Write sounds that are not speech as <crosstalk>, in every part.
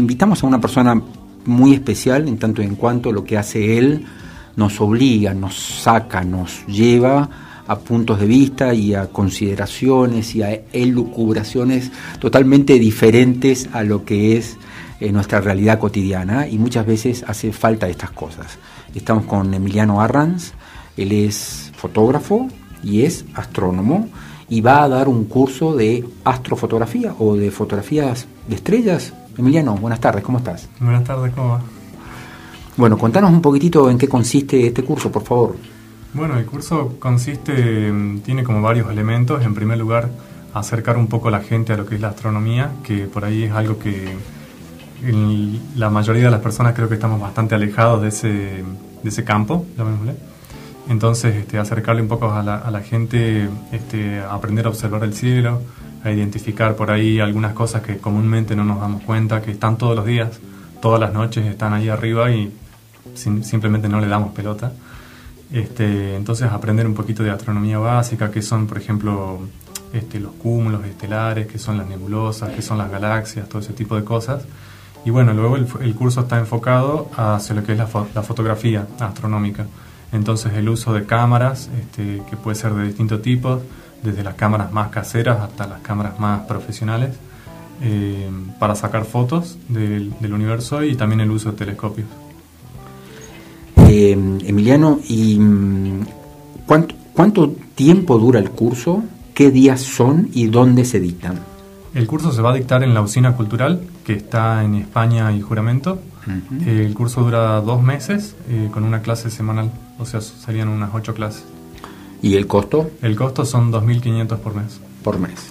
invitamos a una persona muy especial en tanto en cuanto lo que hace él nos obliga, nos saca, nos lleva a puntos de vista y a consideraciones y a elucubraciones totalmente diferentes a lo que es eh, nuestra realidad cotidiana y muchas veces hace falta estas cosas. Estamos con Emiliano Arranz, él es fotógrafo y es astrónomo y va a dar un curso de astrofotografía o de fotografías de estrellas. Emiliano, buenas tardes, ¿cómo estás? Buenas tardes, ¿cómo va? Bueno, contanos un poquitito en qué consiste este curso, por favor. Bueno, el curso consiste, tiene como varios elementos. En primer lugar, acercar un poco a la gente a lo que es la astronomía, que por ahí es algo que la mayoría de las personas creo que estamos bastante alejados de ese, de ese campo, llamémosle. Entonces, este, acercarle un poco a la, a la gente, este, a aprender a observar el cielo, a identificar por ahí algunas cosas que comúnmente no nos damos cuenta, que están todos los días, todas las noches están ahí arriba y simplemente no le damos pelota. Este, entonces aprender un poquito de astronomía básica, que son por ejemplo este, los cúmulos estelares, que son las nebulosas, que son las galaxias, todo ese tipo de cosas. Y bueno, luego el, curso está enfocado hacia lo que es la, fotografía astronómica. Entonces el uso de cámaras, este, que puede ser de distintos tipos, desde las cámaras más caseras hasta las cámaras más profesionales, eh, para sacar fotos del, del universo y también el uso de telescopios. Eh, Emiliano, ¿y mm, cuánto, cuánto tiempo dura el curso? ¿Qué días son y dónde se dictan? El curso se va a dictar en la Usina Cultural, que está en España y Juramento. El curso dura dos meses eh, con una clase semanal, o sea, serían unas ocho clases. ¿Y el costo? El costo son 2.500 por mes. Por mes.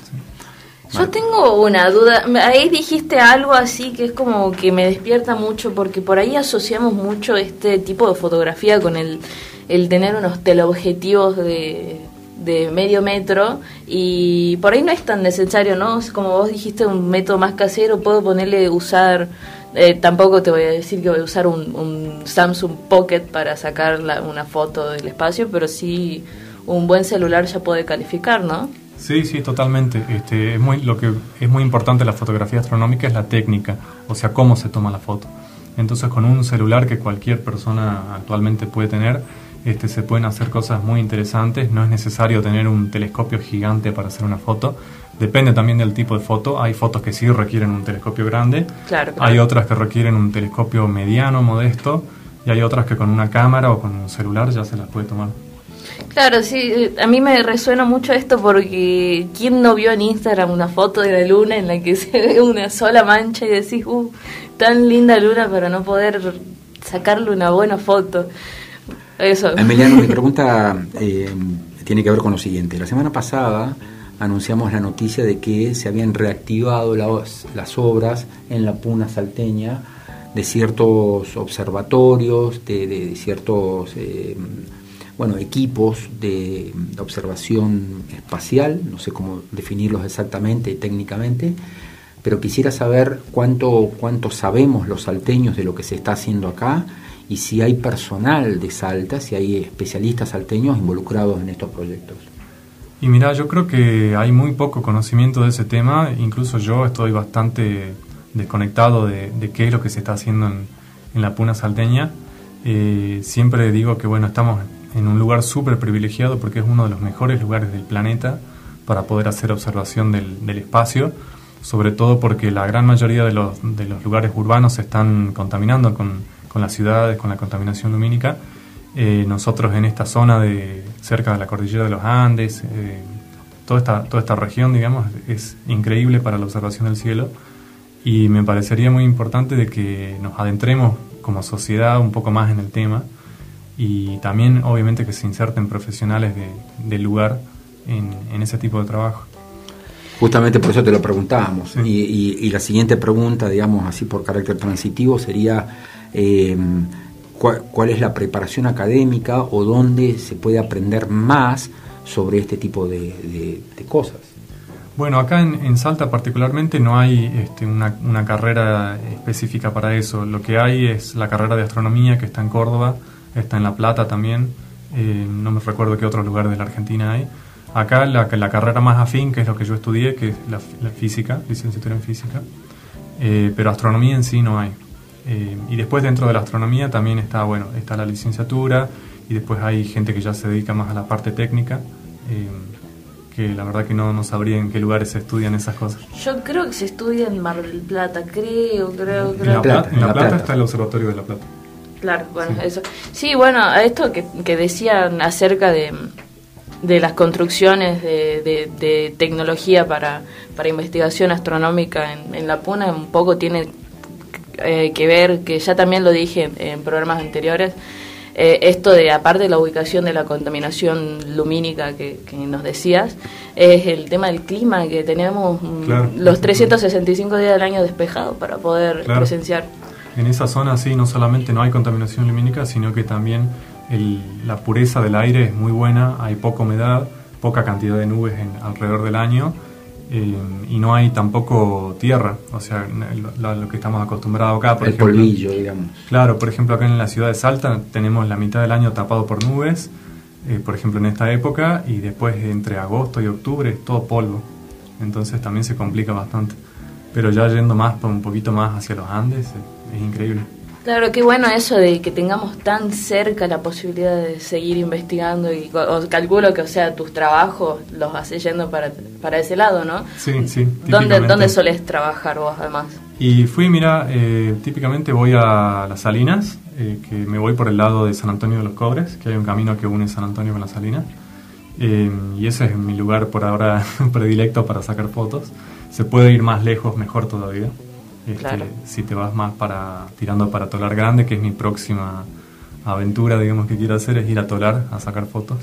Yo tengo una duda. Ahí dijiste algo así que es como que me despierta mucho porque por ahí asociamos mucho este tipo de fotografía con el, el tener unos teleobjetivos de, de medio metro y por ahí no es tan necesario, ¿no? Como vos dijiste, un método más casero, puedo ponerle usar, eh, tampoco te voy a decir que voy a usar un, un Samsung Pocket para sacar una foto del espacio, pero sí un buen celular ya puede calificar, ¿no? Sí, sí, totalmente. Este, es muy, lo que es muy importante en la fotografía astronómica es la técnica, o sea, cómo se toma la foto. Entonces, con un celular que cualquier persona actualmente puede tener, este, se pueden hacer cosas muy interesantes. No es necesario tener un telescopio gigante para hacer una foto. Depende también del tipo de foto. Hay fotos que sí requieren un telescopio grande. Claro, Hay otras que requieren un telescopio mediano, modesto. Y hay otras que con una cámara o con un celular ya se las puede tomar. Claro, sí, a mí me resuena mucho esto porque ¿quién no vio en Instagram una foto de la luna en la que <laughs> se ve una sola mancha y decís, uh, tan linda luna para no poder sacarle una buena foto? Eso. Emiliano, mi <laughs> pregunta eh, tiene que ver con lo siguiente. La semana pasada anunciamos la noticia de que se habían reactivado las obras en la Puna salteña de ciertos observatorios, de, ciertos... Eh, bueno, equipos de, observación espacial, no sé cómo definirlos exactamente técnicamente, pero quisiera saber cuánto, cuánto sabemos los salteños de lo que se está haciendo acá y si hay personal de Salta, si hay especialistas salteños involucrados en estos proyectos. Y mira, yo creo que hay muy poco conocimiento de ese tema, incluso yo estoy bastante desconectado de, qué es lo que se está haciendo en, la Puna salteña. Eh, siempre digo que bueno, estamos en un lugar súper privilegiado porque es uno de los mejores lugares del planeta para poder hacer observación del, del espacio, sobre todo porque la gran mayoría de los, de los lugares urbanos se están contaminando con, con las ciudades, con la contaminación lumínica. Eh, nosotros en esta zona de cerca de la cordillera de los Andes, eh, toda, esta, toda esta región, digamos, es increíble para la observación del cielo y me parecería muy importante de que nos adentremos como sociedad un poco más en el tema y también obviamente que se inserten profesionales de, del lugar en, ese tipo de trabajo. Justamente por eso te lo preguntábamos. Y, la siguiente pregunta, digamos así por carácter transitivo, sería eh, ¿cuál, es la preparación académica o dónde se puede aprender más sobre este tipo de, cosas. Bueno, acá en, Salta particularmente no hay este, una, una, carrera específica para eso. Lo que hay es la carrera de astronomía que está en Córdoba, está en La Plata también, eh, no me recuerdo qué otros lugares de la Argentina hay. Acá la, la carrera más afín, que es lo que yo estudié, que es la, física, licenciatura en física, eh, pero astronomía en sí no hay. Eh, y después dentro de la astronomía también está, bueno, está la licenciatura y después hay gente que ya se dedica más a la parte técnica, que la verdad que no, no sabría en qué lugares se estudian esas cosas. Yo creo que se estudia en Mar del Plata, creo, creo, creo. En La Plata, en la Plata está el Observatorio de La Plata. Claro, bueno, eso. Sí, bueno, esto que, que decían acerca de, de las construcciones de, de, tecnología para, para, investigación astronómica en, en, La Puna, un poco tiene eh, que ver, que ya también lo dije en, programas anteriores, eh, esto de, aparte de la ubicación de la contaminación lumínica que, que nos decías, es el tema del clima, que tenemos mm, los 365 días del año despejados para poder presenciar en esa zona sí, no solamente no hay contaminación lumínica, sino que también la pureza del aire es muy buena, hay poca humedad, poca cantidad de nubes en, alrededor del año eh, y no hay tampoco tierra, o sea, lo, que estamos acostumbrados acá. Por El polvillo, digamos. Claro, por ejemplo, acá en la ciudad de Salta tenemos la mitad del año tapado por nubes, eh, por ejemplo, en esta época, y después entre agosto y octubre es todo polvo, entonces también se complica bastante. Pero ya yendo más, un poquito más hacia los Andes, es increíble. Claro, qué bueno eso de que tengamos tan cerca la posibilidad de seguir investigando y calculo que, o sea, tus trabajos los haces yendo para, para ese lado, ¿no? Sí, sí. ¿Dónde, ¿Dónde solés trabajar vos, además? Y fui, mira, eh, típicamente voy a las Salinas, eh, que me voy por el lado de San Antonio de los Cobres, que hay un camino que une San Antonio con las Salinas. Eh, y ese es mi lugar por ahora <laughs> predilecto para sacar fotos. Se puede ir más lejos, mejor todavía. Este, si te vas más para tirando para Tolar Grande, que es mi próxima aventura, digamos, que quiero hacer, es ir a Tolar a sacar fotos.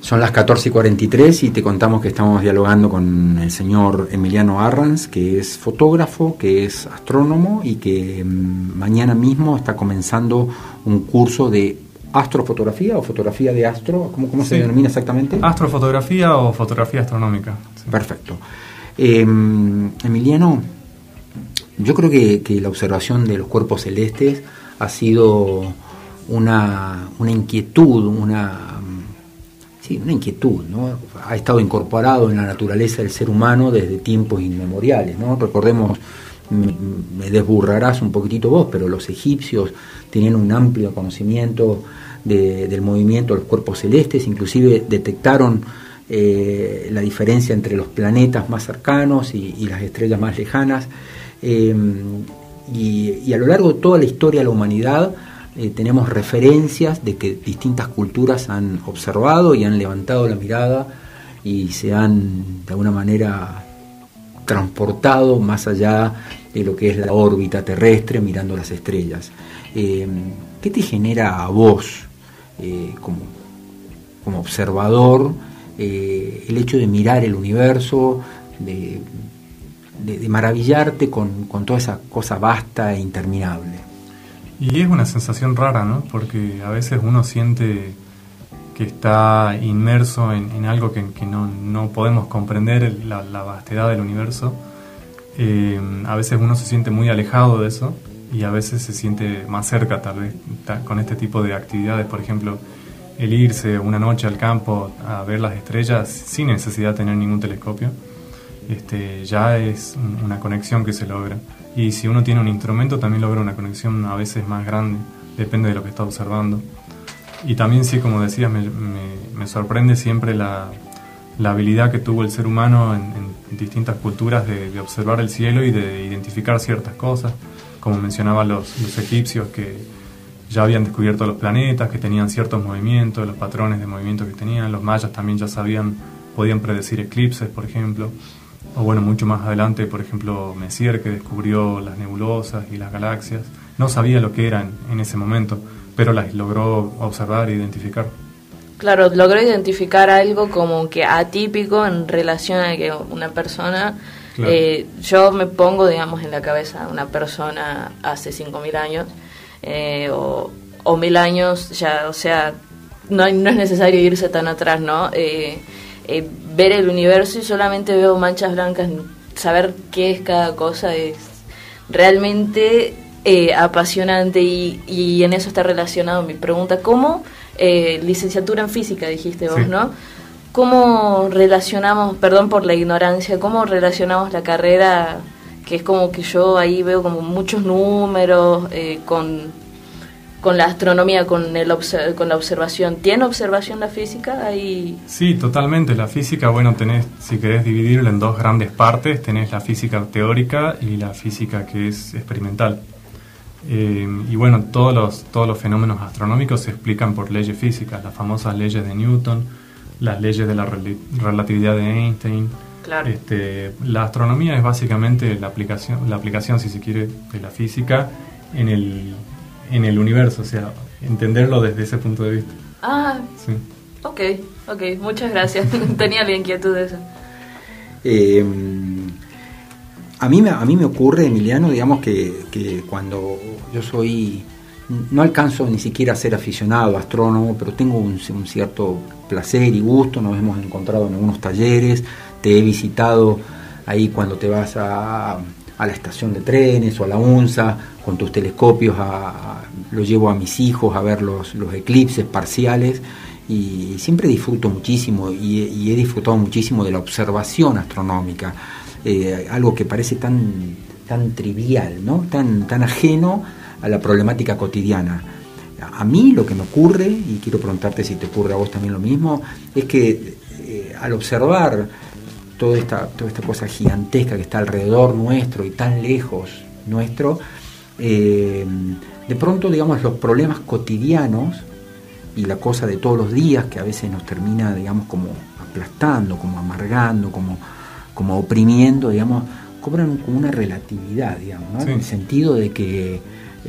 Son las 14 y 43 y te contamos que estamos dialogando con el señor Emiliano Arranz, que es fotógrafo, que es astrónomo y que mm, mañana mismo está comenzando un curso de astrofotografía o fotografía de astro, ¿cómo, cómo se denomina exactamente? Astrofotografía o fotografía astronómica. Perfecto. Em, Emiliano, yo creo que, la observación de los cuerpos celestes ha sido una, inquietud, una, sí, una inquietud, ¿no? Ha estado incorporado en la naturaleza del ser humano desde tiempos inmemoriales, ¿no? Recordemos, me desburrarás un poquitito vos, pero los egipcios tenían un amplio conocimiento del movimiento de los cuerpos celestes, inclusive detectaron eh, la diferencia entre los planetas más cercanos y, las estrellas más lejanas. Eh, y, a lo largo de toda la historia de la humanidad eh, tenemos referencias de que distintas culturas han observado y han levantado la mirada y se han de alguna manera transportado más allá de lo que es la órbita terrestre mirando las estrellas. ¿Qué te genera a vos como, como observador eh, el hecho de mirar el universo, de, maravillarte con, toda esa cosa vasta e interminable. Y es una sensación rara, ¿no? Porque a veces uno siente que está inmerso en, algo que, no, podemos comprender, la, vastedad del universo. Eh, a veces uno se siente muy alejado de eso y a veces se siente más cerca tal vez con este tipo de actividades. Por ejemplo, el irse una noche al campo a ver las estrellas sin necesidad de tener ningún telescopio, este, ya es una conexión que se logra. Y si uno tiene un instrumento también logra una conexión a veces más grande, depende de lo que está observando. Y también sí, como decías, me, sorprende siempre la, habilidad que tuvo el ser humano en, distintas culturas de, observar el cielo y de identificar ciertas cosas, como mencionaban los, los egipcios que ya habían descubierto los planetas, que tenían ciertos movimientos, los patrones de movimiento que tenían. Los mayas también ya sabían, podían predecir eclipses, por ejemplo. O bueno, mucho más adelante, por ejemplo, Messier, que descubrió las nebulosas y las galaxias. No sabía lo que eran en ese momento, pero las logró observar e identificar. Claro, logró identificar algo como que atípico en relación a que una persona... Eh, yo me pongo, digamos, en la cabeza de una persona hace 5.000 años eh, o, mil años, ya, o sea, no, no es necesario irse tan atrás, ¿no? Eh, eh, ver el universo y solamente veo manchas blancas, saber qué es cada cosa es realmente apasionante y, y, en eso está relacionado mi pregunta. ¿Cómo, licenciatura en física dijiste vos, ¿no? ¿Cómo relacionamos, perdón por la ignorancia, cómo relacionamos la carrera que es como que yo ahí veo como muchos números eh, con, con la astronomía, con, el con la observación. ¿Tiene observación la física? Ahí... Sí, totalmente. La física, bueno, tenés, si querés dividirla en dos grandes partes, tenés la física teórica y la física que es experimental. Eh, y bueno, todos los, todos los fenómenos astronómicos se explican por leyes físicas, las famosas leyes de Newton, las leyes de la relatividad de Einstein. Este, la astronomía es básicamente la aplicación, la aplicación, si se quiere, de la física en el, en el universo, o sea, entenderlo desde ese punto de vista. Ah, sí. ok, ok, muchas gracias. <laughs> Tenía la inquietud de eso. Eh, a mí, a mí me ocurre, Emiliano, digamos que, que cuando yo soy, no alcanzo ni siquiera a ser aficionado, astrónomo, pero tengo un, cierto placer y gusto, nos hemos encontrado en algunos talleres, te he visitado ahí cuando te vas a, la estación de trenes o a la UNSA con tus telescopios, a, lo llevo a mis hijos a ver los, eclipses parciales. Y siempre disfruto muchísimo y, y he disfrutado muchísimo de la observación astronómica. Eh, algo que parece tan, tan trivial, ¿no? tan, tan ajeno a la problemática cotidiana. A mí lo que me ocurre, y quiero preguntarte si te ocurre a vos también lo mismo, es que eh, al observar toda esta, toda esta cosa gigantesca que está alrededor nuestro y tan lejos nuestro, eh, de pronto, digamos, los problemas cotidianos y la cosa de todos los días que a veces nos termina, digamos, como aplastando, como amargando, como como oprimiendo, digamos, cobran como una relatividad, digamos, ¿no? en el sentido de que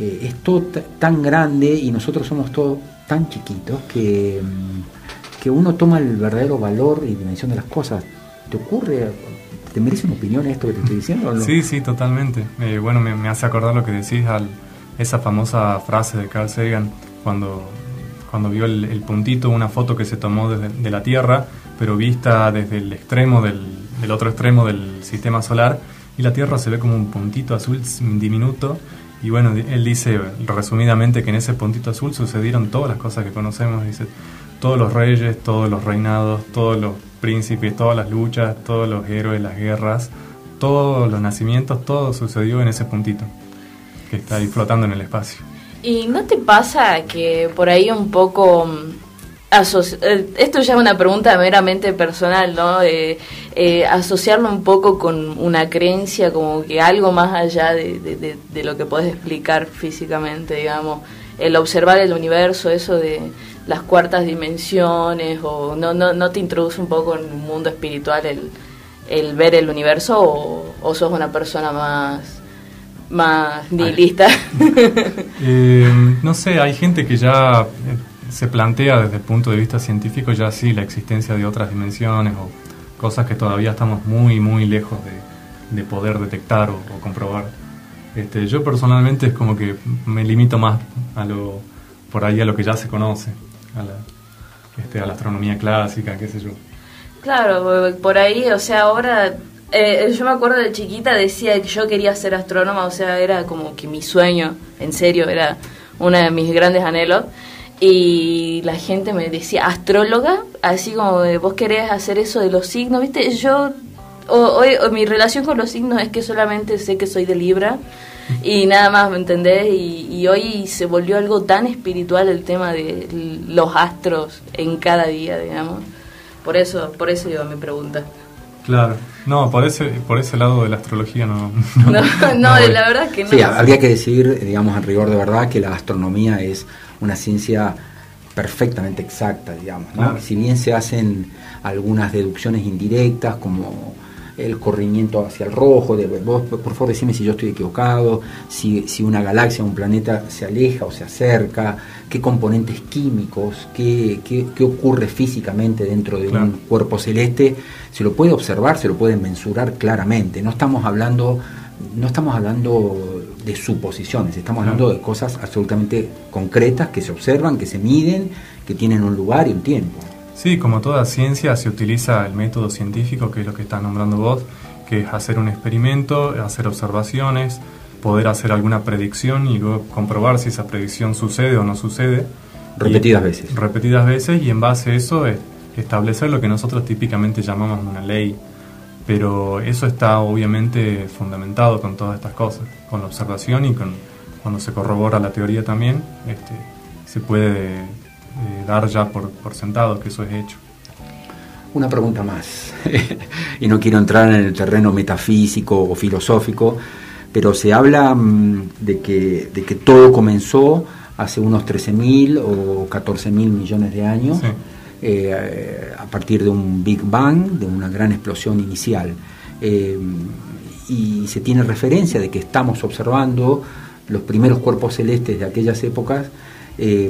eh, es todo tan grande y nosotros somos todos tan chiquitos que, mm, que uno toma el verdadero valor y dimensión de las cosas. ¿Te ocurre? ¿Te merece una opinión esto que te estoy diciendo? Sí, sí, totalmente. Eh, bueno, me, hace acordar lo que decís, al, esa famosa frase de Carl Sagan cuando, cuando vio el, puntito, una foto que se tomó desde, de la Tierra, pero vista desde el extremo del, del otro extremo del sistema solar y la Tierra se ve como un puntito azul diminuto y bueno, él dice resumidamente que en ese puntito azul sucedieron todas las cosas que conocemos, dice todos los reyes, todos los reinados, todos los príncipes, todas las luchas, todos los héroes, las guerras, todos los nacimientos, todo sucedió en ese puntito que está ahí flotando en el espacio. ¿Y no te pasa que por ahí un poco esto ya es una pregunta meramente personal, ¿no? Eh, asociarlo un poco con una creencia como que algo más allá de, lo que puedes explicar físicamente, digamos, el observar el universo, eso de las cuartas dimensiones, o no, no, no te introduce un poco en un mundo espiritual el, el ver el universo, o, o sos una persona más más nihilista. <laughs> Eh, no sé, hay gente que ya se plantea desde el punto de vista científico ya sí la existencia de otras dimensiones o cosas que todavía estamos muy, muy lejos de, poder detectar o, comprobar. Este, yo personalmente es como que me limito más a lo, por ahí a lo que ya se conoce, a la, este, la astronomía clásica, qué sé yo. Claro, por ahí, o sea, ahora eh, yo me acuerdo de chiquita decía que yo quería ser astrónoma, o sea, era como que mi sueño, en serio, era uno de mis grandes anhelos y la gente me decía astróloga, así como de, vos querés hacer eso de los signos, ¿viste? Yo, hoy mi relación con los signos es que solamente sé que soy de Libra y nada más, ¿me entendés? Y, hoy se volvió algo tan espiritual el tema de los astros en cada día, digamos. Por eso, por eso iba mi pregunta. Claro, no, por ese, por ese lado de la astrología no. No, <laughs> no, la verdad que no. Sí, habría que decir, digamos, en rigor de verdad, que la astronomía es una ciencia perfectamente exacta, digamos. Si bien se hacen algunas deducciones indirectas, como el corrimiento hacia el rojo, de, vos por favor decime si yo estoy equivocado, si, si una galaxia, un planeta se aleja o se acerca, qué componentes químicos, qué, qué, ocurre físicamente dentro de un cuerpo celeste, se lo puede observar, se lo puede mensurar claramente. No estamos hablando, no estamos hablando de suposiciones, estamos hablando de cosas absolutamente concretas que se observan, que se miden, que tienen un lugar y un tiempo. Sí, como toda ciencia se utiliza el método científico, que es lo que estás nombrando vos, que es hacer un experimento, hacer observaciones, poder hacer alguna predicción y luego comprobar si esa predicción sucede o no sucede. Repetidas veces. Repetidas veces y en base a eso establecer lo que nosotros típicamente llamamos una ley pero eso está obviamente fundamentado con todas estas cosas, con la observación y con cuando se corrobora la teoría también, este, se puede eh, dar ya por, por sentado que eso es hecho. Una pregunta más, <laughs> y no quiero entrar en el terreno metafísico o filosófico, pero se habla mm, de, que, de que todo comenzó hace unos 13.000 o 14.000 millones de años. Eh, a partir de un Big Bang, de una gran explosión inicial. Eh, y se tiene referencia de que estamos observando los primeros cuerpos celestes de aquellas épocas. Eh,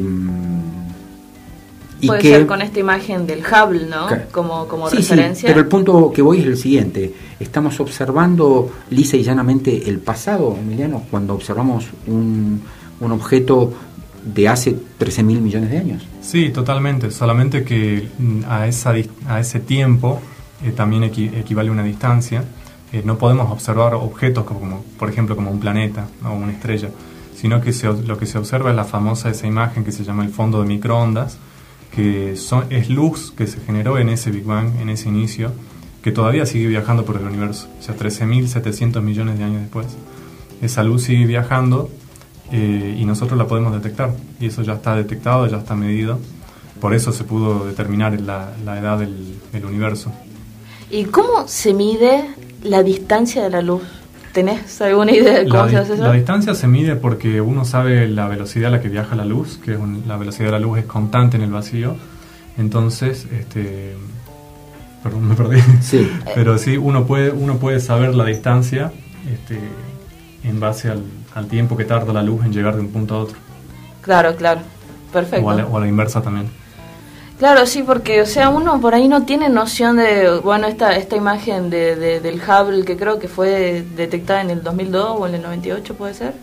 Puede ser con esta imagen del Hubble, ¿no? como, como referencia. pero el punto que voy es el siguiente. Estamos observando lisa y llanamente el pasado, Emiliano, cuando observamos un, un objeto de hace 13 mil millones de años. Sí, totalmente. Solamente que mm, a, esa, a ese tiempo eh, también equivale una distancia. Eh, no podemos observar objetos como, por ejemplo, como un planeta o una estrella, sino que lo que se observa es la famosa esa imagen que se llama el fondo de microondas, que es luz que se generó en ese Big Bang, en ese inicio, que todavía sigue viajando por el universo, o sea, 13.700 millones de años después. Esa luz sigue viajando eh, y nosotros la podemos detectar. Y eso ya está detectado, ya está medido. Por eso se pudo determinar la, la edad del, universo. ¿Y cómo se mide la distancia de la luz? ¿Tenés alguna idea de cómo se hace eso? La distancia se mide porque uno sabe la velocidad a la que viaja la luz, que la velocidad de la luz es constante en el vacío. Entonces, este, perdón, me perdí. Sí. <laughs> Pero sí, uno puede, uno puede saber la distancia este, en base al, al tiempo que tarda la luz en llegar de un punto a otro. Claro, claro, perfecto. O a la, inversa también. Claro, sí, porque, o sea, uno por ahí no tiene noción de, bueno, esta, esta imagen de, del Hubble que creo que fue detectada en el 2002 o en el 98, puede ser.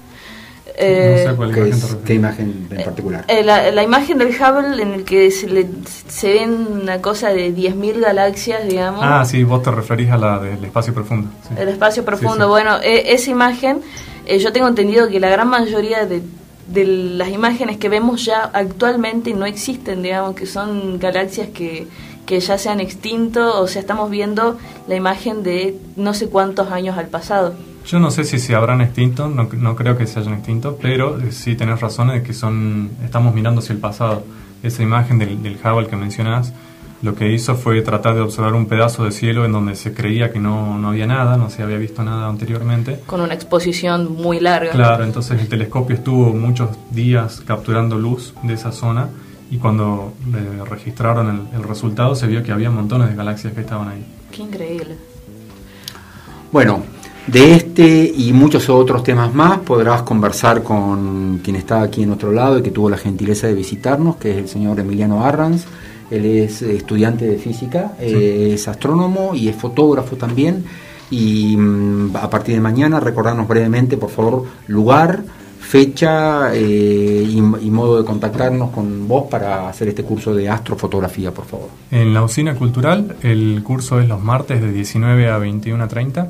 Eh, no sé cuál imagen ¿Qué imagen en particular? Eh, la, imagen del Hubble en el que se, le, se ven una cosa de 10.000 galaxias, digamos. Ah, sí, vos te referís a la del espacio profundo. El espacio profundo, bueno, e, esa imagen eh, yo tengo entendido que la gran mayoría de, las imágenes que vemos ya actualmente no existen, digamos, que son galaxias que, que ya se han extinto, o sea, estamos viendo la imagen de no sé cuántos años al pasado. Yo no sé si se habrán extinto, no, no creo que se hayan extinto, pero eh, sí tenés razón de que son, estamos mirando hacia el pasado. Esa imagen del, del Hubble que mencionás, lo que hizo fue tratar de observar un pedazo de cielo en donde se creía que no, no, había nada, no se había visto nada anteriormente. Con una exposición muy larga. Claro, entonces el telescopio estuvo muchos días capturando luz de esa zona y cuando eh, registraron el, resultado se vio que había montones de galaxias que estaban ahí. Qué increíble. Bueno, de este y muchos otros temas más podrás conversar con quien está aquí en otro lado y que tuvo la gentileza de visitarnos, que es el señor Emiliano Arranz él es estudiante de física, es astrónomo y es fotógrafo también. Y mm, a partir de mañana, recordarnos brevemente, por favor, lugar, fecha eh, y, modo de contactarnos con vos para hacer este curso de astrofotografía, por favor. En la usina cultural, el curso es los martes de 19 a 21 a 30.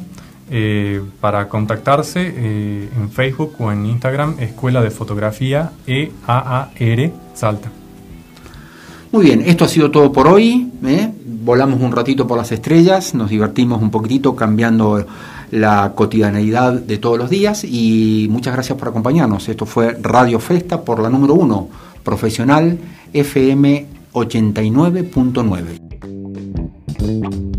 Eh, para contactarse eh, en Facebook o en Instagram, Escuela de Fotografía EAAR Salta. Muy bien, esto ha sido todo por hoy. ¿eh? Volamos un ratito por las estrellas, nos divertimos un poquitito cambiando la cotidianeidad de todos los días y muchas gracias por acompañarnos. Esto fue Radio Festa por la número 1, profesional FM 89.9.